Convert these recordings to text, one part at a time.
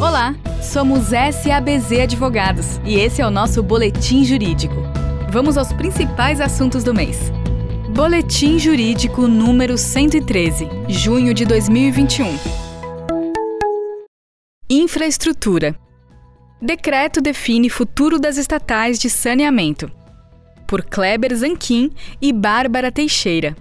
Olá, somos SABZ Advogados e esse é o nosso Boletim Jurídico. Vamos aos principais assuntos do mês. Boletim Jurídico número 113, junho de 2021. Infraestrutura. Decreto define futuro das estatais de saneamento. Por Kleber Zanquim e Bárbara Teixeira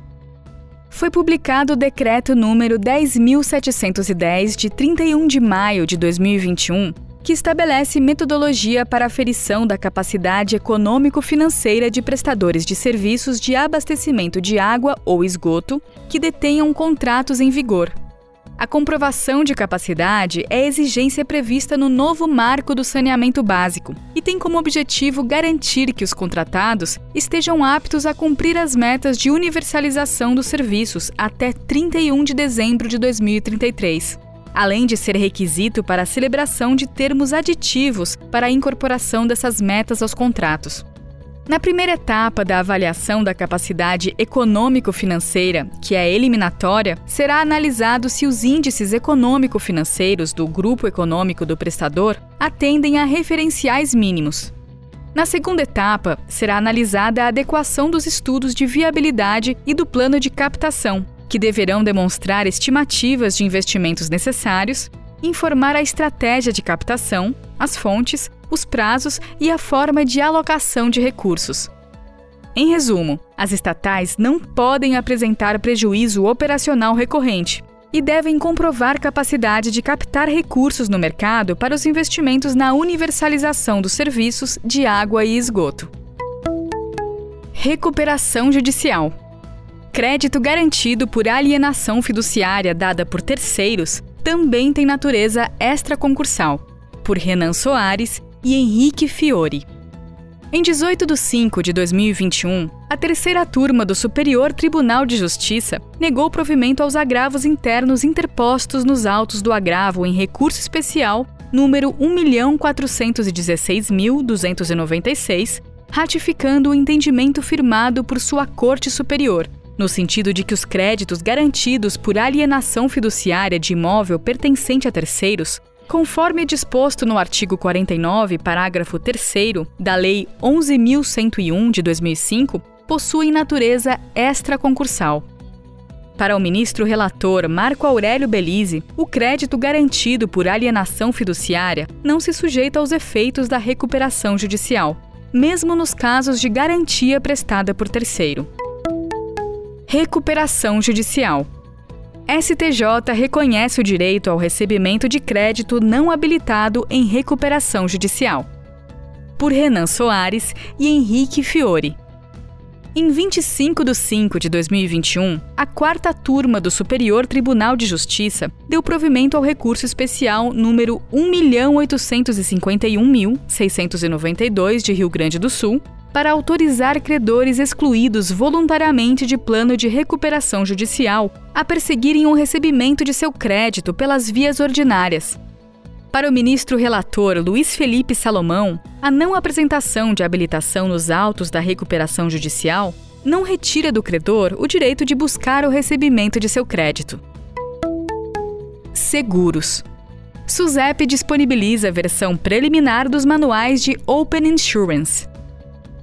foi publicado o decreto número 10710 de 31 de maio de 2021, que estabelece metodologia para aferição da capacidade econômico-financeira de prestadores de serviços de abastecimento de água ou esgoto que detenham contratos em vigor a comprovação de capacidade é exigência prevista no novo marco do saneamento básico e tem como objetivo garantir que os contratados estejam aptos a cumprir as metas de universalização dos serviços até 31 de dezembro de 2033 além de ser requisito para a celebração de termos aditivos para a incorporação dessas metas aos contratos. Na primeira etapa da avaliação da capacidade econômico-financeira, que é eliminatória, será analisado se os índices econômico-financeiros do grupo econômico do prestador atendem a referenciais mínimos. Na segunda etapa, será analisada a adequação dos estudos de viabilidade e do plano de captação, que deverão demonstrar estimativas de investimentos necessários, informar a estratégia de captação, as fontes os prazos e a forma de alocação de recursos. Em resumo, as estatais não podem apresentar prejuízo operacional recorrente e devem comprovar capacidade de captar recursos no mercado para os investimentos na universalização dos serviços de água e esgoto. Recuperação judicial. Crédito garantido por alienação fiduciária dada por terceiros também tem natureza extraconcursal, por Renan Soares e Henrique Fiore. Em 18 de 5 de 2021, a terceira turma do Superior Tribunal de Justiça negou provimento aos agravos internos interpostos nos autos do agravo em recurso especial número 1.416.296, ratificando o entendimento firmado por sua Corte Superior, no sentido de que os créditos garantidos por alienação fiduciária de imóvel pertencente a terceiros Conforme disposto no artigo 49, parágrafo 3 da Lei 11.101 de 2005, possuem natureza extraconcursal. Para o ministro relator Marco Aurélio Belize, o crédito garantido por alienação fiduciária não se sujeita aos efeitos da recuperação judicial, mesmo nos casos de garantia prestada por terceiro. Recuperação judicial. STJ reconhece o direito ao recebimento de crédito não habilitado em recuperação judicial. Por Renan Soares e Henrique Fiore. Em 25 de 5 de 2021, a quarta turma do Superior Tribunal de Justiça deu provimento ao recurso especial número 1.851.692 de Rio Grande do Sul, para autorizar credores excluídos voluntariamente de plano de recuperação judicial a perseguirem o recebimento de seu crédito pelas vias ordinárias. Para o ministro relator Luiz Felipe Salomão, a não apresentação de habilitação nos autos da recuperação judicial não retira do credor o direito de buscar o recebimento de seu crédito. Seguros. SUSEP disponibiliza a versão preliminar dos manuais de Open Insurance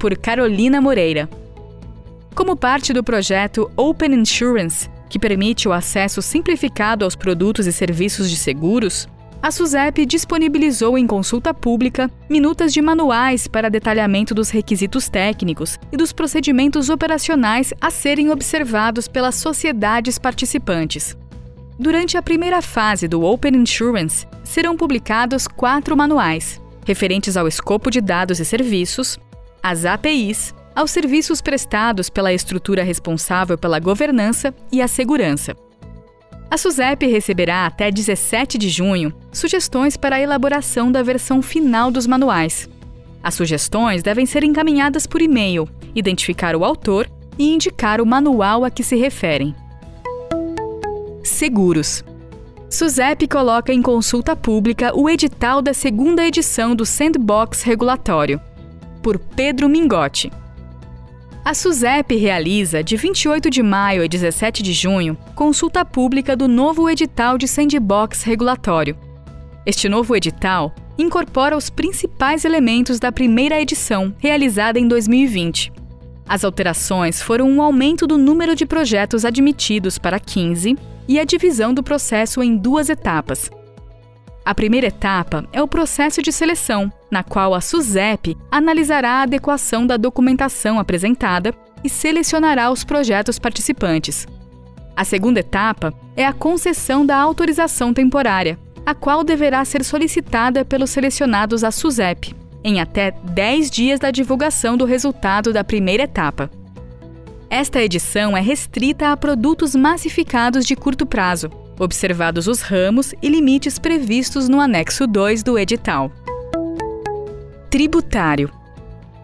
por Carolina Moreira. Como parte do projeto Open Insurance, que permite o acesso simplificado aos produtos e serviços de seguros, a SUSEP disponibilizou em consulta pública minutas de manuais para detalhamento dos requisitos técnicos e dos procedimentos operacionais a serem observados pelas sociedades participantes. Durante a primeira fase do Open Insurance, serão publicados quatro manuais, referentes ao escopo de dados e serviços, às APIs, aos serviços prestados pela estrutura responsável pela governança e a segurança. A SUSEP receberá até 17 de junho sugestões para a elaboração da versão final dos manuais. As sugestões devem ser encaminhadas por e-mail, identificar o autor e indicar o manual a que se referem. Seguros. SUSEP coloca em consulta pública o edital da segunda edição do Sandbox Regulatório por Pedro Mingotti. A SUSEP realiza, de 28 de maio a 17 de junho, consulta pública do novo edital de sandbox regulatório. Este novo edital incorpora os principais elementos da primeira edição, realizada em 2020. As alterações foram um aumento do número de projetos admitidos para 15 e a divisão do processo em duas etapas. A primeira etapa é o processo de seleção, na qual a SUSEP analisará a adequação da documentação apresentada e selecionará os projetos participantes. A segunda etapa é a concessão da autorização temporária, a qual deverá ser solicitada pelos selecionados à SUSEP, em até 10 dias da divulgação do resultado da primeira etapa. Esta edição é restrita a produtos massificados de curto prazo, observados os ramos e limites previstos no anexo 2 do edital. Tributário.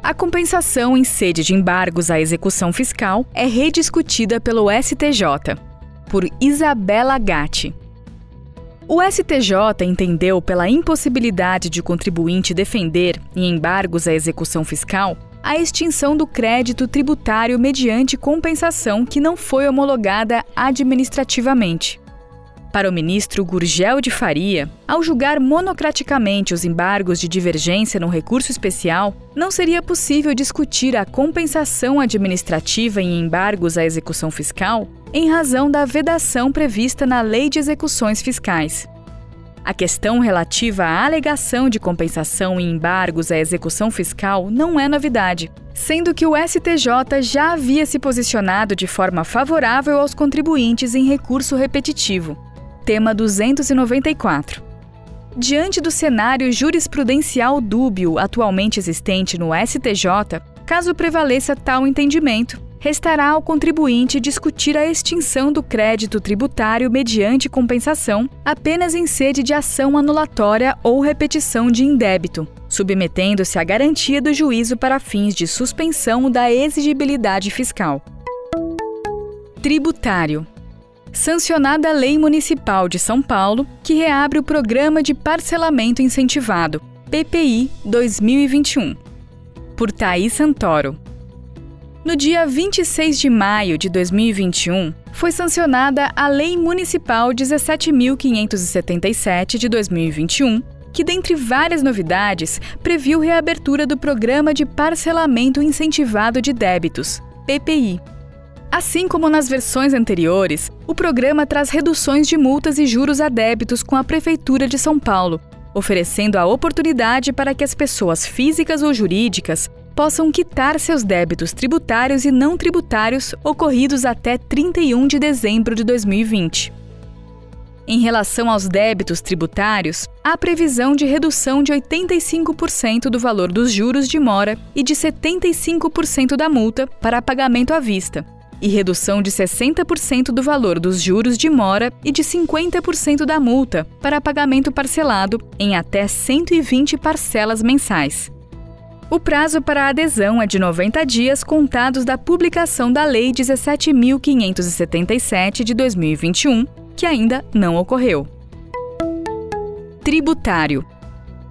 A compensação em sede de embargos à execução fiscal é rediscutida pelo STJ. Por Isabela Gatti. O STJ entendeu pela impossibilidade de o contribuinte defender, em embargos à execução fiscal, a extinção do crédito tributário mediante compensação que não foi homologada administrativamente. Para o ministro Gurgel de Faria, ao julgar monocraticamente os embargos de divergência no recurso especial, não seria possível discutir a compensação administrativa em embargos à execução fiscal em razão da vedação prevista na Lei de Execuções Fiscais. A questão relativa à alegação de compensação em embargos à execução fiscal não é novidade, sendo que o STJ já havia se posicionado de forma favorável aos contribuintes em recurso repetitivo, tema 294. Diante do cenário jurisprudencial dúbio atualmente existente no STJ, caso prevaleça tal entendimento, restará ao contribuinte discutir a extinção do crédito tributário mediante compensação apenas em sede de ação anulatória ou repetição de indébito, submetendo-se à garantia do juízo para fins de suspensão da exigibilidade fiscal. Tributário sancionada a Lei Municipal de São Paulo, que reabre o Programa de Parcelamento Incentivado, PPI 2021. Por Thaís Santoro. No dia 26 de maio de 2021, foi sancionada a Lei Municipal 17.577 de 2021, que, dentre várias novidades, previu reabertura do Programa de Parcelamento Incentivado de Débitos, PPI, Assim como nas versões anteriores, o programa traz reduções de multas e juros a débitos com a Prefeitura de São Paulo, oferecendo a oportunidade para que as pessoas físicas ou jurídicas possam quitar seus débitos tributários e não tributários ocorridos até 31 de dezembro de 2020. Em relação aos débitos tributários, há previsão de redução de 85% do valor dos juros de mora e de 75% da multa para pagamento à vista, e redução de 60% do valor dos juros de mora e de 50% da multa para pagamento parcelado em até 120 parcelas mensais. O prazo para adesão é de 90 dias contados da publicação da Lei 17.577 de 2021, que ainda não ocorreu. Tributário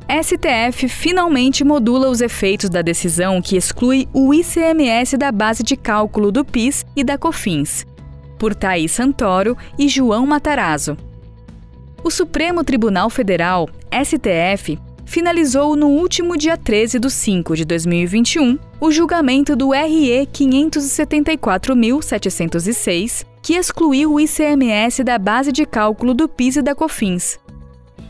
STF finalmente modula os efeitos da decisão que exclui o ICMS da base de cálculo do PIS e da COFINS, por Thaís Santoro e João Matarazzo. O Supremo Tribunal Federal, STF, finalizou no último dia 13 de 5 de 2021 o julgamento do RE 574.706, que excluiu o ICMS da base de cálculo do PIS e da COFINS.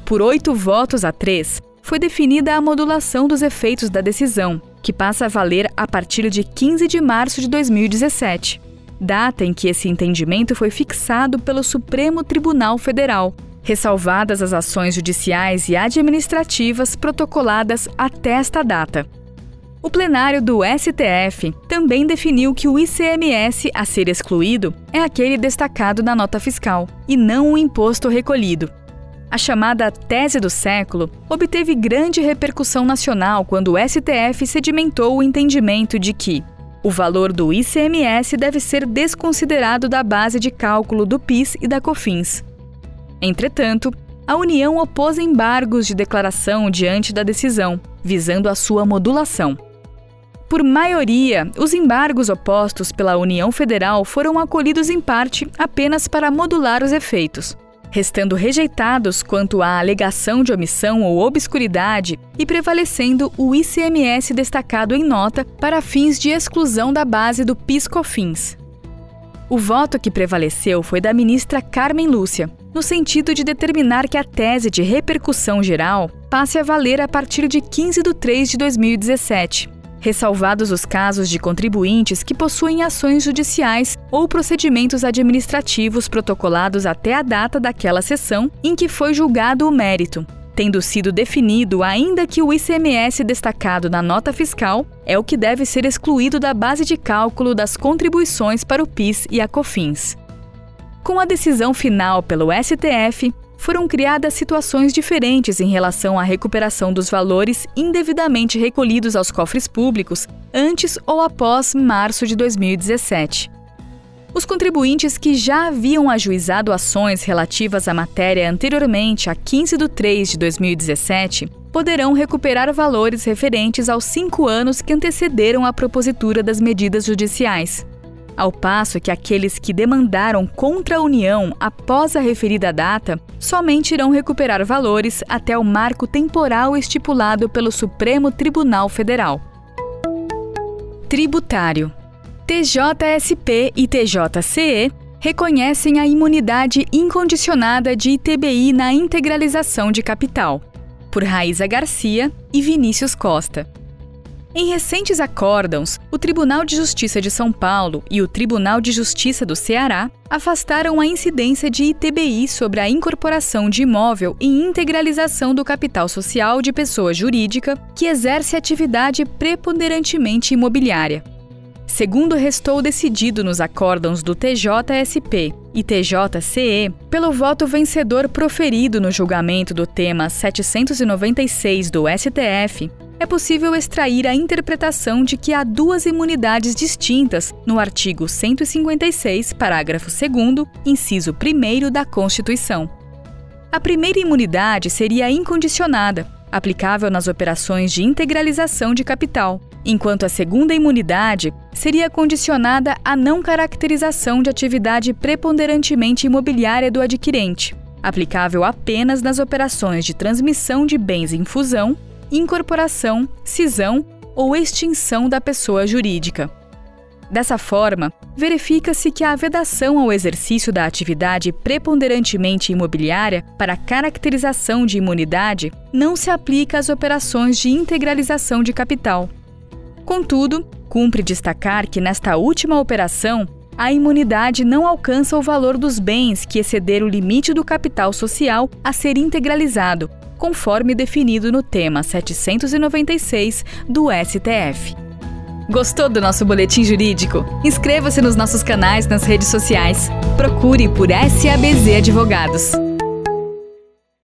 Por oito votos a três, foi definida a modulação dos efeitos da decisão, que passa a valer a partir de 15 de março de 2017, data em que esse entendimento foi fixado pelo Supremo Tribunal Federal, ressalvadas as ações judiciais e administrativas protocoladas até esta data. O plenário do STF também definiu que o ICMS a ser excluído é aquele destacado na nota fiscal, e não o imposto recolhido, a chamada tese do século obteve grande repercussão nacional quando o STF sedimentou o entendimento de que o valor do ICMS deve ser desconsiderado da base de cálculo do PIS e da COFINS. Entretanto, a União opôs embargos de declaração diante da decisão, visando a sua modulação. Por maioria, os embargos opostos pela União Federal foram acolhidos em parte apenas para modular os efeitos restando rejeitados quanto à alegação de omissão ou obscuridade e prevalecendo o ICMS destacado em nota para fins de exclusão da base do PIS/COFINS. O voto que prevaleceu foi da ministra Carmen Lúcia, no sentido de determinar que a tese de repercussão geral passe a valer a partir de 15 de 3 de 2017, ressalvados os casos de contribuintes que possuem ações judiciais ou procedimentos administrativos protocolados até a data daquela sessão em que foi julgado o mérito, tendo sido definido ainda que o ICMS destacado na nota fiscal é o que deve ser excluído da base de cálculo das contribuições para o PIS e a COFINS. Com a decisão final pelo STF, foram criadas situações diferentes em relação à recuperação dos valores indevidamente recolhidos aos cofres públicos antes ou após março de 2017. Os contribuintes que já haviam ajuizado ações relativas à matéria anteriormente a 15 de 3 de 2017 poderão recuperar valores referentes aos cinco anos que antecederam a propositura das medidas judiciais. Ao passo que aqueles que demandaram contra a União após a referida data somente irão recuperar valores até o marco temporal estipulado pelo Supremo Tribunal Federal. Tributário TJSP e TJCE reconhecem a imunidade incondicionada de ITBI na integralização de capital, por Raíza Garcia e Vinícius Costa. Em recentes acórdãos, o Tribunal de Justiça de São Paulo e o Tribunal de Justiça do Ceará afastaram a incidência de ITBI sobre a incorporação de imóvel e integralização do capital social de pessoa jurídica que exerce atividade preponderantemente imobiliária. Segundo restou decidido nos acórdãos do TJSP e TJCE, pelo voto vencedor proferido no julgamento do tema 796 do STF, é possível extrair a interpretação de que há duas imunidades distintas no artigo 156, parágrafo 2, inciso 1 da Constituição. A primeira imunidade seria incondicionada, aplicável nas operações de integralização de capital, enquanto a segunda imunidade seria condicionada à não caracterização de atividade preponderantemente imobiliária do adquirente, aplicável apenas nas operações de transmissão de bens em fusão, incorporação, cisão ou extinção da pessoa jurídica. Dessa forma, verifica-se que a vedação ao exercício da atividade preponderantemente imobiliária para caracterização de imunidade não se aplica às operações de integralização de capital, Contudo, cumpre destacar que nesta última operação, a imunidade não alcança o valor dos bens que exceder o limite do capital social a ser integralizado, conforme definido no tema 796 do STF. Gostou do nosso boletim jurídico? Inscreva-se nos nossos canais nas redes sociais. Procure por SABZ Advogados.